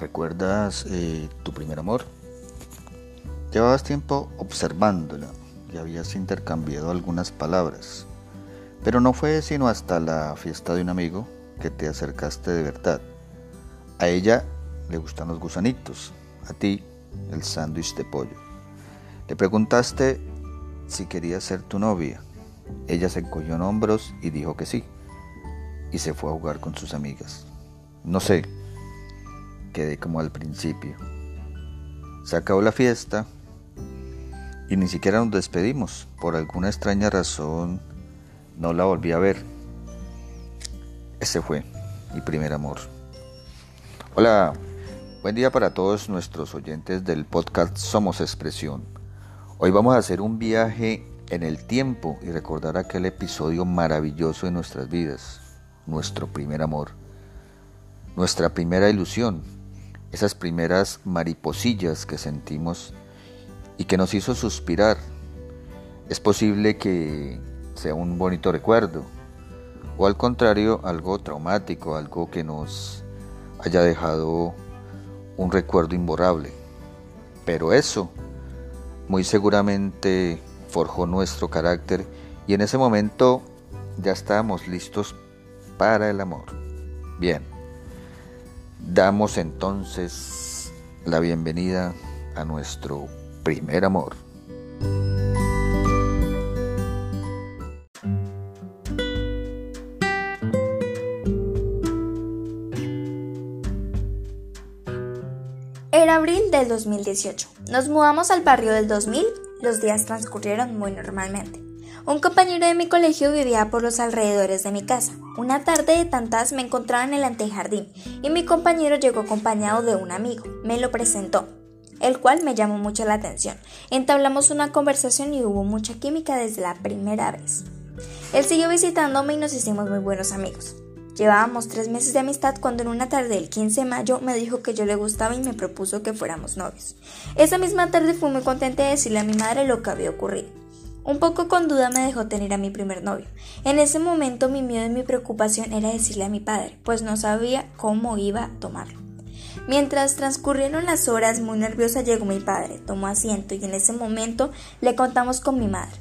¿Recuerdas eh, tu primer amor? Llevabas tiempo observándola y habías intercambiado algunas palabras, pero no fue sino hasta la fiesta de un amigo que te acercaste de verdad. A ella le gustan los gusanitos, a ti el sándwich de pollo. Le preguntaste si quería ser tu novia. Ella se encogió en hombros y dijo que sí, y se fue a jugar con sus amigas. No sé, quedé como al principio. Se acabó la fiesta y ni siquiera nos despedimos. Por alguna extraña razón no la volví a ver. Ese fue mi primer amor. Hola, buen día para todos nuestros oyentes del podcast Somos Expresión. Hoy vamos a hacer un viaje en el tiempo y recordar aquel episodio maravilloso de nuestras vidas, nuestro primer amor, nuestra primera ilusión, esas primeras mariposillas que sentimos y que nos hizo suspirar. Es posible que sea un bonito recuerdo o al contrario algo traumático, algo que nos haya dejado un recuerdo imborrable. Pero eso muy seguramente forjó nuestro carácter y en ese momento ya estábamos listos para el amor. Bien. Damos entonces la bienvenida a nuestro primer amor. Era abril del 2018. Nos mudamos al barrio del 2000. Los días transcurrieron muy normalmente. Un compañero de mi colegio vivía por los alrededores de mi casa. Una tarde de tantas me encontraba en el antejardín y mi compañero llegó acompañado de un amigo. Me lo presentó, el cual me llamó mucho la atención. Entablamos una conversación y hubo mucha química desde la primera vez. Él siguió visitándome y nos hicimos muy buenos amigos. Llevábamos tres meses de amistad cuando en una tarde del 15 de mayo me dijo que yo le gustaba y me propuso que fuéramos novios. Esa misma tarde fui muy contenta de decirle a mi madre lo que había ocurrido. Un poco con duda me dejó tener a mi primer novio. En ese momento mi miedo y mi preocupación era decirle a mi padre, pues no sabía cómo iba a tomarlo. Mientras transcurrieron las horas, muy nerviosa llegó mi padre, tomó asiento y en ese momento le contamos con mi madre.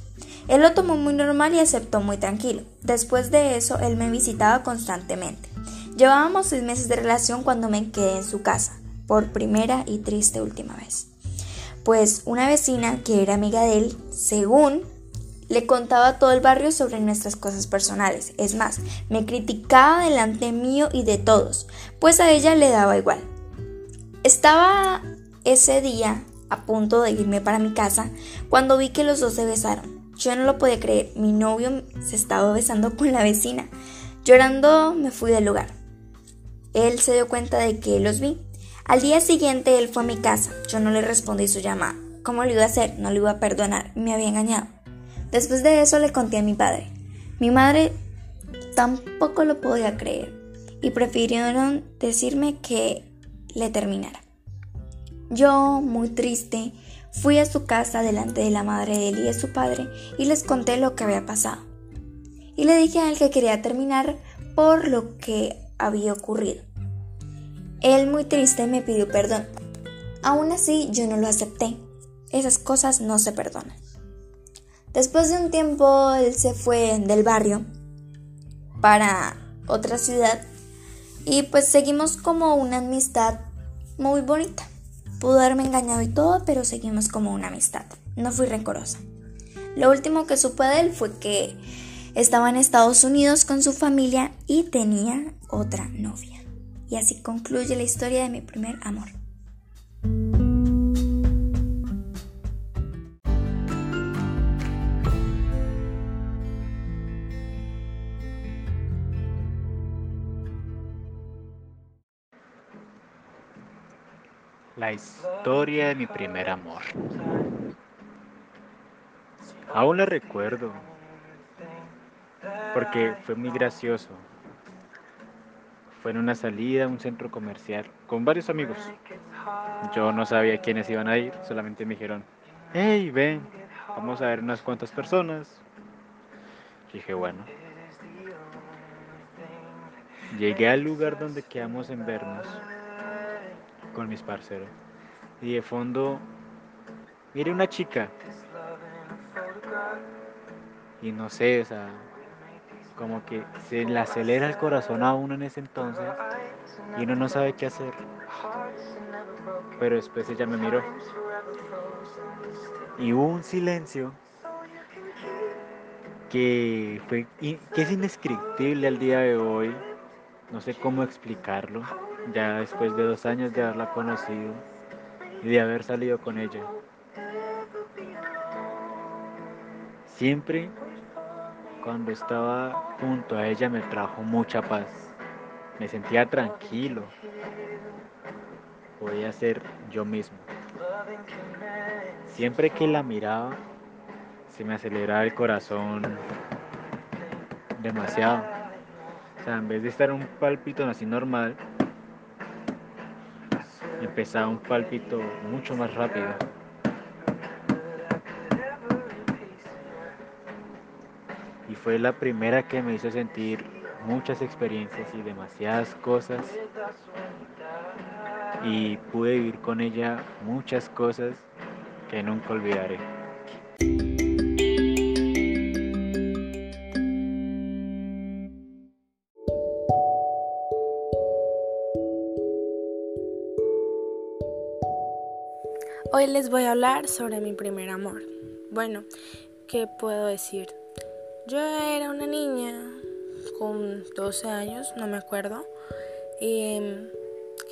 Él lo tomó muy normal y aceptó muy tranquilo. Después de eso, él me visitaba constantemente. Llevábamos seis meses de relación cuando me quedé en su casa, por primera y triste última vez. Pues una vecina, que era amiga de él, según le contaba a todo el barrio sobre nuestras cosas personales. Es más, me criticaba delante mío y de todos, pues a ella le daba igual. Estaba ese día a punto de irme para mi casa cuando vi que los dos se besaron. Yo no lo podía creer, mi novio se estaba besando con la vecina. Llorando me fui del lugar. Él se dio cuenta de que los vi. Al día siguiente él fue a mi casa. Yo no le respondí su llamada. ¿Cómo lo iba a hacer? No lo iba a perdonar. Me había engañado. Después de eso le conté a mi padre. Mi madre tampoco lo podía creer y prefirieron decirme que le terminara. Yo, muy triste, fui a su casa delante de la madre de él y de su padre y les conté lo que había pasado. Y le dije a él que quería terminar por lo que había ocurrido. Él, muy triste, me pidió perdón. Aún así, yo no lo acepté. Esas cosas no se perdonan. Después de un tiempo él se fue del barrio para otra ciudad y pues seguimos como una amistad muy bonita. Pudo haberme engañado y todo, pero seguimos como una amistad. No fui rencorosa. Lo último que supe de él fue que estaba en Estados Unidos con su familia y tenía otra novia. Y así concluye la historia de mi primer amor. La historia de mi primer amor. Aún la recuerdo, porque fue muy gracioso. Fue en una salida a un centro comercial con varios amigos. Yo no sabía quiénes iban a ir, solamente me dijeron, hey, ven, vamos a ver unas cuantas personas. Dije, bueno. Llegué al lugar donde quedamos en vernos con mis parceros. Y de fondo, mire una chica. Y no sé, o sea, como que se le acelera el corazón a uno en ese entonces y uno no sabe qué hacer. Pero después ella me miró. Y hubo un silencio que, fue, que es indescriptible al día de hoy. No sé cómo explicarlo, ya después de dos años de haberla conocido y de haber salido con ella. Siempre cuando estaba junto a ella me trajo mucha paz. Me sentía tranquilo. Podía ser yo mismo. Siempre que la miraba, se me aceleraba el corazón demasiado. O sea, en vez de estar un palpito así normal, empezaba un palpito mucho más rápido. Fue la primera que me hizo sentir muchas experiencias y demasiadas cosas. Y pude vivir con ella muchas cosas que nunca olvidaré. Hoy les voy a hablar sobre mi primer amor. Bueno, ¿qué puedo decir? Yo era una niña con 12 años, no me acuerdo, em,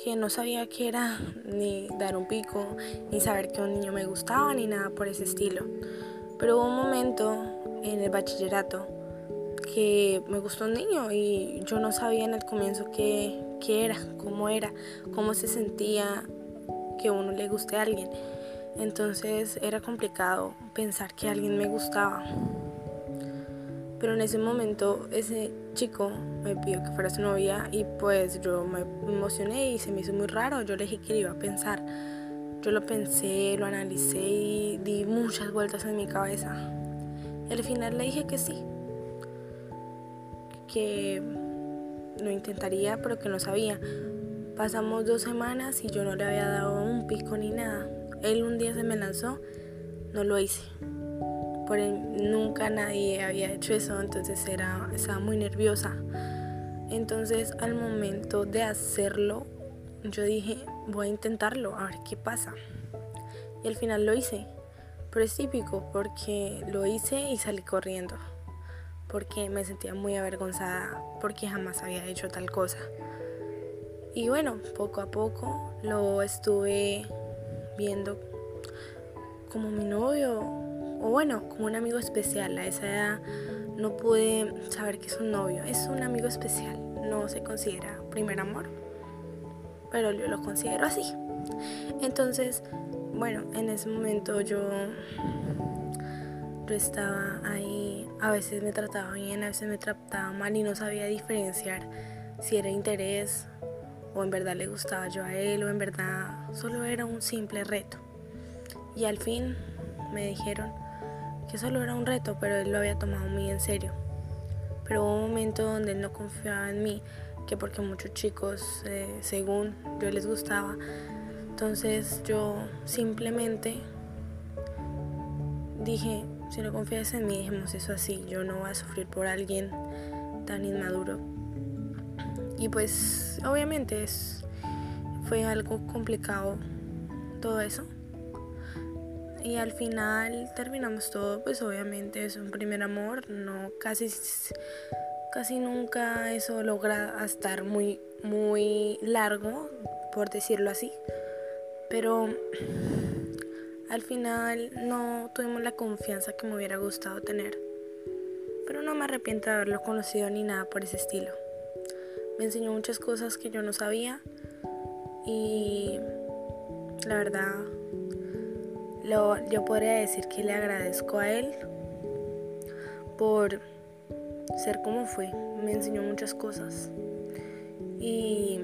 que no sabía qué era ni dar un pico, ni saber que un niño me gustaba, ni nada por ese estilo. Pero hubo un momento en el bachillerato que me gustó un niño y yo no sabía en el comienzo qué, qué era, cómo era, cómo se sentía que uno le guste a alguien. Entonces era complicado pensar que alguien me gustaba. Pero en ese momento ese chico me pidió que fuera su novia y pues yo me emocioné y se me hizo muy raro. Yo le dije que iba a pensar. Yo lo pensé, lo analicé y di muchas vueltas en mi cabeza. Al final le dije que sí. Que lo intentaría pero que no sabía. Pasamos dos semanas y yo no le había dado un pico ni nada. Él un día se me lanzó, no lo hice. Por él, nunca nadie había hecho eso, entonces era, estaba muy nerviosa. Entonces al momento de hacerlo, yo dije, voy a intentarlo, a ver qué pasa. Y al final lo hice. Pero es típico porque lo hice y salí corriendo. Porque me sentía muy avergonzada porque jamás había hecho tal cosa. Y bueno, poco a poco lo estuve viendo como mi novio o bueno, como un amigo especial. A esa edad no pude saber que es un novio, es un amigo especial. No se considera primer amor, pero yo lo considero así. Entonces, bueno, en ese momento yo, yo estaba ahí, a veces me trataba bien, a veces me trataba mal y no sabía diferenciar si era interés o en verdad le gustaba yo a él o en verdad solo era un simple reto. Y al fin me dijeron que solo era un reto, pero él lo había tomado muy en serio. Pero hubo un momento donde él no confiaba en mí, que porque muchos chicos, eh, según yo les gustaba, entonces yo simplemente dije, si no confías en mí, dejemos eso así, yo no voy a sufrir por alguien tan inmaduro y pues obviamente es, fue algo complicado todo eso. Y al final terminamos todo, pues obviamente es un primer amor, no casi casi nunca eso logra estar muy muy largo, por decirlo así. Pero al final no tuvimos la confianza que me hubiera gustado tener. Pero no me arrepiento de haberlo conocido ni nada por ese estilo. Me enseñó muchas cosas que yo no sabía y la verdad yo podría decir que le agradezco a él por ser como fue. Me enseñó muchas cosas y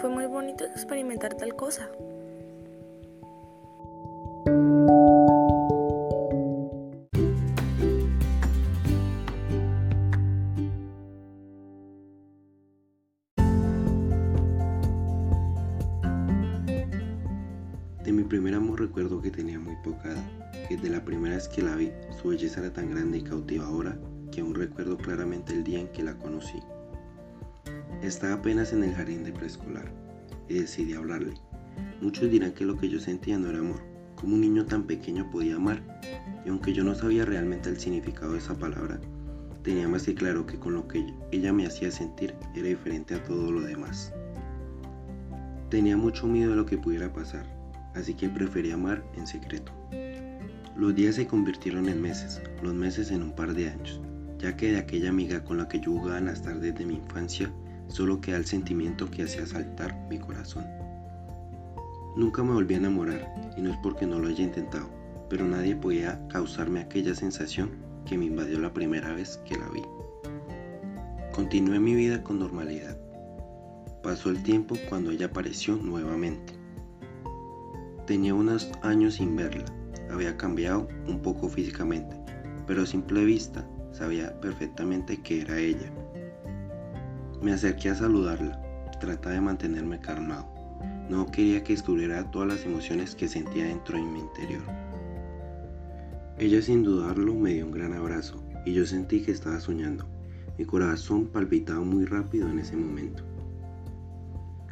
fue muy bonito experimentar tal cosa. Tenía muy poca edad, desde la primera vez que la vi, su belleza era tan grande y cautivadora que aún recuerdo claramente el día en que la conocí. Estaba apenas en el jardín de preescolar y decidí hablarle. Muchos dirán que lo que yo sentía no era amor, como un niño tan pequeño podía amar, y aunque yo no sabía realmente el significado de esa palabra, tenía más que claro que con lo que ella me hacía sentir era diferente a todo lo demás. Tenía mucho miedo de lo que pudiera pasar, así que preferí amar en secreto. Los días se convirtieron en meses, los meses en un par de años, ya que de aquella amiga con la que yo jugaba en las tardes de mi infancia, solo queda el sentimiento que hacía saltar mi corazón. Nunca me volví a enamorar, y no es porque no lo haya intentado, pero nadie podía causarme aquella sensación que me invadió la primera vez que la vi. Continué mi vida con normalidad, Pasó el tiempo cuando ella apareció nuevamente. Tenía unos años sin verla, había cambiado un poco físicamente, pero a simple vista sabía perfectamente que era ella. Me acerqué a saludarla, trataba de mantenerme calmado. No quería que descubriera todas las emociones que sentía dentro de mi interior. Ella sin dudarlo me dio un gran abrazo y yo sentí que estaba soñando. Mi corazón palpitaba muy rápido en ese momento.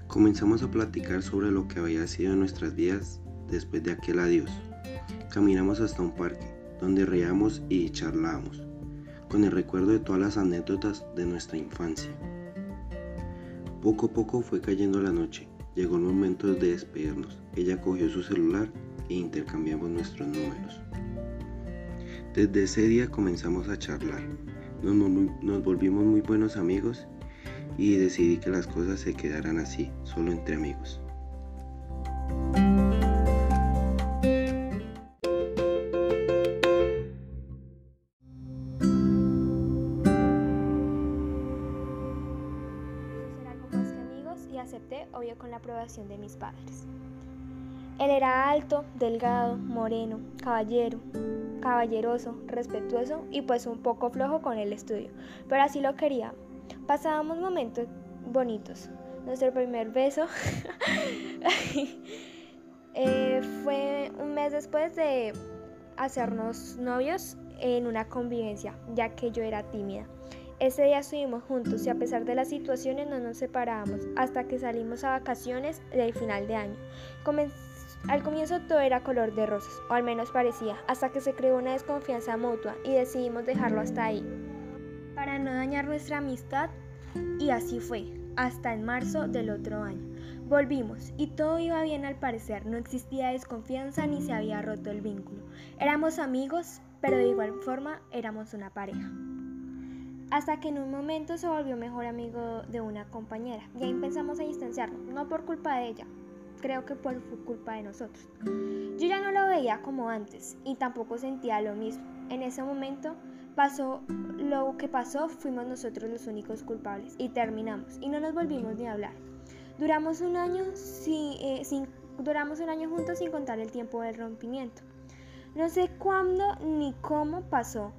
Comenzamos a platicar sobre lo que había sido nuestras vidas después de aquel adiós. Caminamos hasta un parque, donde reíamos y charlábamos, con el recuerdo de todas las anécdotas de nuestra infancia. Poco a poco fue cayendo la noche, llegó el momento de despedirnos. Ella cogió su celular e intercambiamos nuestros números. Desde ese día comenzamos a charlar, nos, nos volvimos muy buenos amigos y decidí que las cosas se quedaran así, solo entre amigos. De mis padres. Él era alto, delgado, moreno, caballero, caballeroso, respetuoso y pues un poco flojo con el estudio, pero así lo quería, Pasábamos momentos bonitos. Nuestro primer beso eh, fue un mes después de hacernos novios en una convivencia, ya que yo era tímida. Ese día estuvimos juntos y a pesar de las situaciones no nos separábamos hasta que salimos a vacaciones del final de año. al comienzo todo era color de rosas, o al menos parecía, hasta que se creó una desconfianza mutua y decidimos dejarlo hasta ahí para no dañar nuestra amistad y así fue, hasta en marzo del otro año. Volvimos y todo iba bien al parecer, no existía desconfianza ni se había roto el vínculo. Éramos amigos, pero de igual forma éramos una pareja. Hasta que en un momento se volvió mejor amigo de una compañera y ahí empezamos a distanciarnos, no por culpa de ella, creo que por culpa de nosotros. Yo ya no lo veía como antes y tampoco sentía lo mismo. En ese momento Pasó lo que pasó, fuimos nosotros los únicos culpables y terminamos y no nos volvimos ni a hablar. Duramos un año eh, sin, duramos un año juntos sin contar el tiempo del rompimiento. No sé cuándo ni cómo pasó.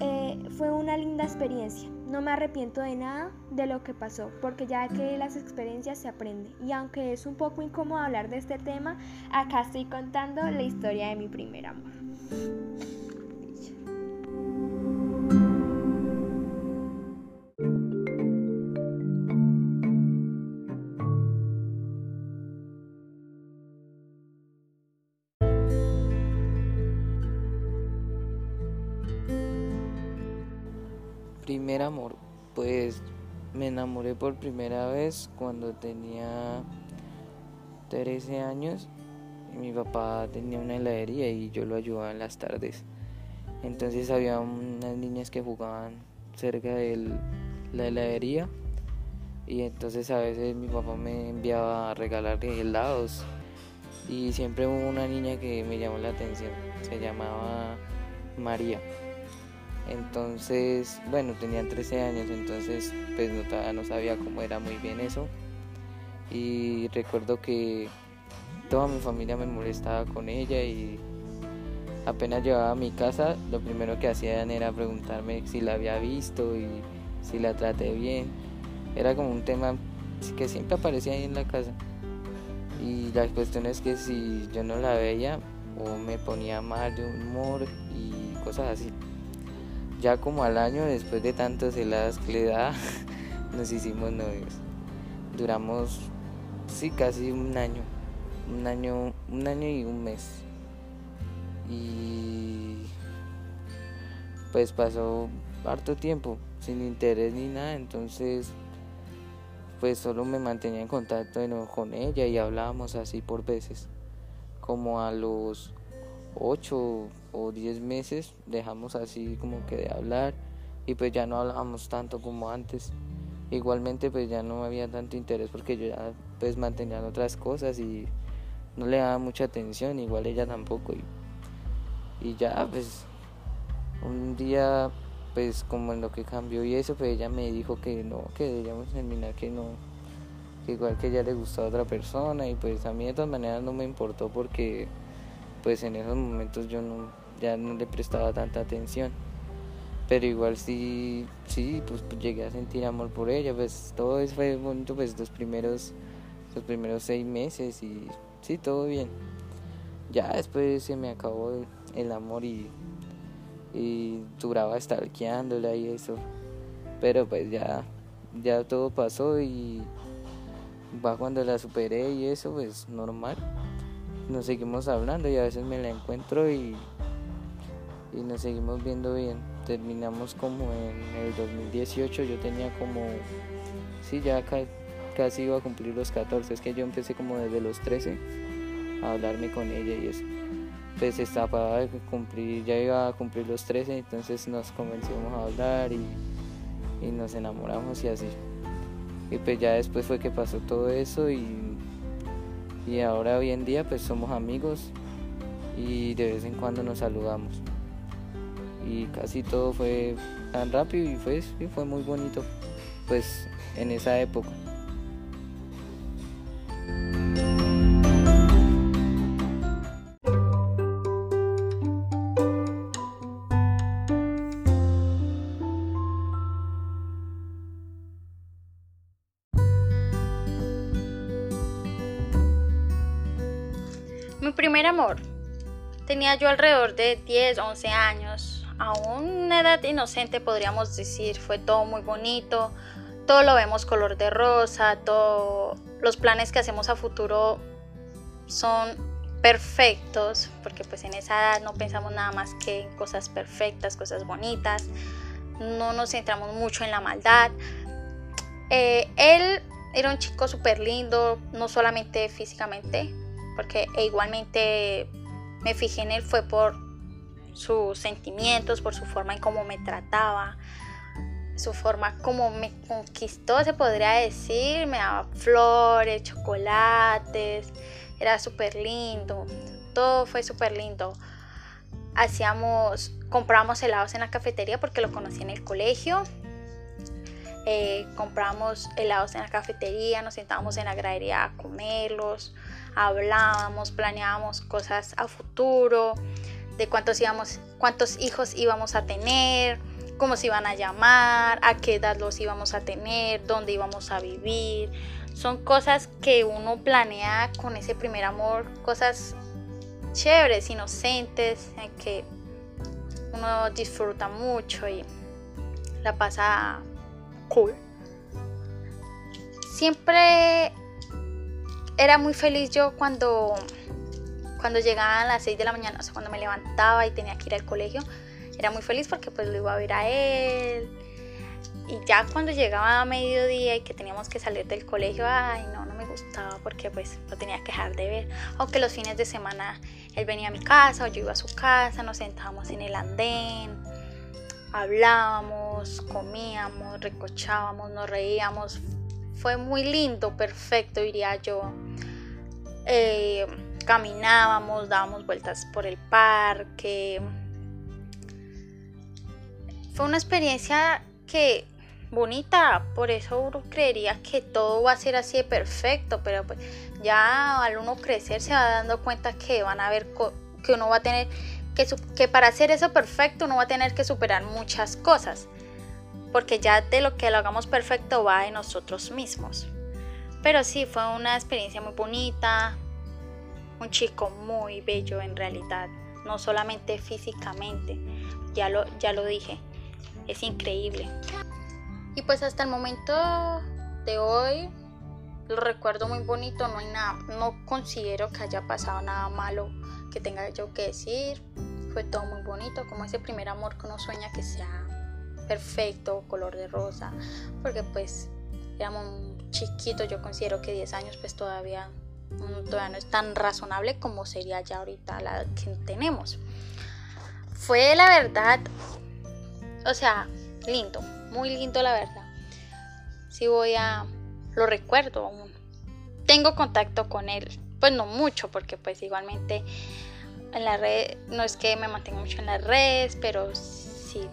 Eh, fue una linda experiencia. No me arrepiento de nada de lo que pasó, porque ya que las experiencias se aprenden. Y aunque es un poco incómodo hablar de este tema, acá estoy contando la historia de mi primer amor. Primer amor, pues me enamoré por primera vez cuando tenía 13 años. Y mi papá tenía una heladería y yo lo ayudaba en las tardes. Entonces había unas niñas que jugaban cerca de la heladería y entonces a veces mi papá me enviaba a regalarle helados y siempre hubo una niña que me llamó la atención, se llamaba María. Entonces, bueno, tenía 13 años, entonces pues no, no sabía cómo era muy bien eso. Y recuerdo que toda mi familia me molestaba con ella y apenas llegaba a mi casa, lo primero que hacían era preguntarme si la había visto y si la traté bien. Era como un tema que siempre aparecía ahí en la casa. Y la cuestión es que si yo no la veía o me ponía mal de humor y cosas así. Ya como al año, después de tantos helados que le da, nos hicimos novios. Duramos, sí, casi un año. Un año, un año y un mes. Y pues pasó harto tiempo sin interés ni nada, entonces pues solo me mantenía en contacto con ella y hablábamos así por veces. Como a los 8 o 10 meses dejamos así como que de hablar y pues ya no hablábamos tanto como antes. Igualmente pues ya no había tanto interés porque yo ya pues mantenía otras cosas y no le daba mucha atención, igual ella tampoco. Y, y ya pues un día pues como en lo que cambió y eso, pues ella me dijo que no, que deberíamos terminar, que no, que igual que ella le gustó a otra persona y pues a mí de todas maneras no me importó porque pues en esos momentos yo no, ya no le prestaba tanta atención. Pero igual sí, sí, pues, pues llegué a sentir amor por ella, pues todo eso fue bonito, pues los primeros, los primeros seis meses y sí, todo bien. Ya después se me acabó el amor y y duraba stalkeándola y eso. Pero pues ya, ya todo pasó y va cuando la superé y eso, pues normal. Nos seguimos hablando y a veces me la encuentro y, y nos seguimos viendo bien. Terminamos como en el 2018, yo tenía como, sí, ya casi iba a cumplir los 14, es que yo empecé como desde los 13 a hablarme con ella y eso pues estaba de cumplir, ya iba a cumplir los 13, entonces nos convencimos a hablar y, y, nos enamoramos y así. Y pues ya después fue que pasó todo eso y, y ahora hoy en día pues somos amigos y de vez en cuando nos saludamos. Y casi todo fue tan rápido y fue, y fue muy bonito pues en esa época. Mi primer amor. Tenía yo alrededor de 10, 11 años. A una edad inocente podríamos decir. Fue todo muy bonito. Todo lo vemos color de rosa. Todos los planes que hacemos a futuro son perfectos. Porque pues en esa edad no pensamos nada más que en cosas perfectas, cosas bonitas. No nos centramos mucho en la maldad. Eh, él era un chico súper lindo, no solamente físicamente, porque e igualmente me fijé en él fue por sus sentimientos, por su forma en cómo me trataba, su forma como me conquistó, se podría decir, me daba flores, chocolates, era súper lindo, todo fue súper lindo. Hacíamos, compramos helados en la cafetería porque lo conocí en el colegio. Eh, compramos helados en la cafetería, nos sentábamos en la gradería a comerlos hablábamos, planeábamos cosas a futuro, de cuántos, íbamos, cuántos hijos íbamos a tener, cómo se iban a llamar, a qué edad los íbamos a tener, dónde íbamos a vivir. Son cosas que uno planea con ese primer amor, cosas chéveres, inocentes, en que uno disfruta mucho y la pasa cool. Siempre era muy feliz yo cuando, cuando llegaban a las 6 de la mañana, o sea, cuando me levantaba y tenía que ir al colegio, era muy feliz porque pues lo iba a ver a él. Y ya cuando llegaba a mediodía y que teníamos que salir del colegio, ay, no, no me gustaba porque pues lo tenía que dejar de ver. Aunque los fines de semana él venía a mi casa o yo iba a su casa, nos sentábamos en el andén, hablábamos, comíamos, recochábamos, nos reíamos, fue muy lindo, perfecto, diría yo. Eh, caminábamos, dábamos vueltas por el parque. Fue una experiencia que bonita, por eso uno creería que todo va a ser así de perfecto, pero pues ya al uno crecer se va dando cuenta que van a ver que uno va a tener que, que para hacer eso perfecto uno va a tener que superar muchas cosas porque ya de lo que lo hagamos perfecto va en nosotros mismos. Pero sí, fue una experiencia muy bonita, un chico muy bello en realidad, no solamente físicamente, ya lo, ya lo dije, es increíble. Y pues hasta el momento de hoy lo recuerdo muy bonito, no hay nada, no considero que haya pasado nada malo que tenga yo que decir. Fue todo muy bonito, como ese primer amor que uno sueña que sea perfecto, color de rosa, porque pues éramos chiquitos, yo considero que 10 años pues todavía, todavía no es tan razonable como sería ya ahorita la que tenemos. Fue la verdad, o sea, lindo, muy lindo la verdad. Si voy a, lo recuerdo aún. Tengo contacto con él, pues no mucho, porque pues igualmente en la red, no es que me mantenga mucho en las redes, pero sí.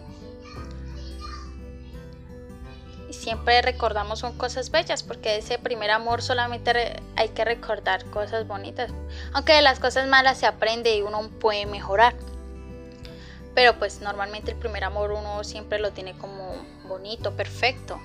Siempre recordamos son cosas bellas, porque ese primer amor solamente hay que recordar cosas bonitas. Aunque de las cosas malas se aprende y uno puede mejorar. Pero pues normalmente el primer amor uno siempre lo tiene como bonito, perfecto.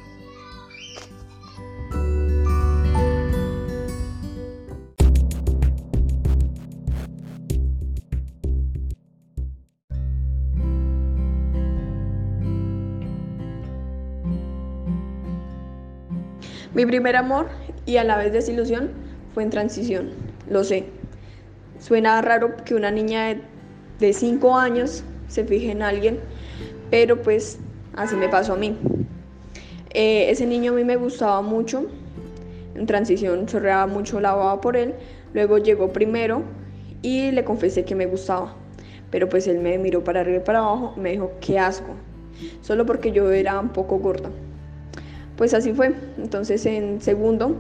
Mi primer amor y a la vez desilusión fue en transición, lo sé. Suena raro que una niña de 5 años se fije en alguien, pero pues así me pasó a mí. Eh, ese niño a mí me gustaba mucho, en transición chorreaba mucho la baba por él, luego llegó primero y le confesé que me gustaba, pero pues él me miró para arriba y para abajo, me dijo, qué asco, solo porque yo era un poco gorda. Pues así fue. Entonces en segundo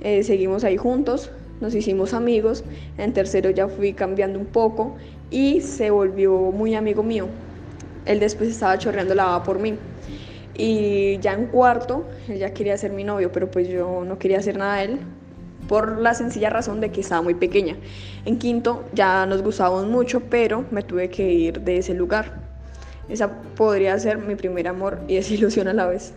eh, seguimos ahí juntos, nos hicimos amigos. En tercero ya fui cambiando un poco y se volvió muy amigo mío. Él después estaba chorreando la baba por mí. Y ya en cuarto, él ya quería ser mi novio, pero pues yo no quería hacer nada de él por la sencilla razón de que estaba muy pequeña. En quinto ya nos gustábamos mucho, pero me tuve que ir de ese lugar. Esa podría ser mi primer amor y desilusión a la vez.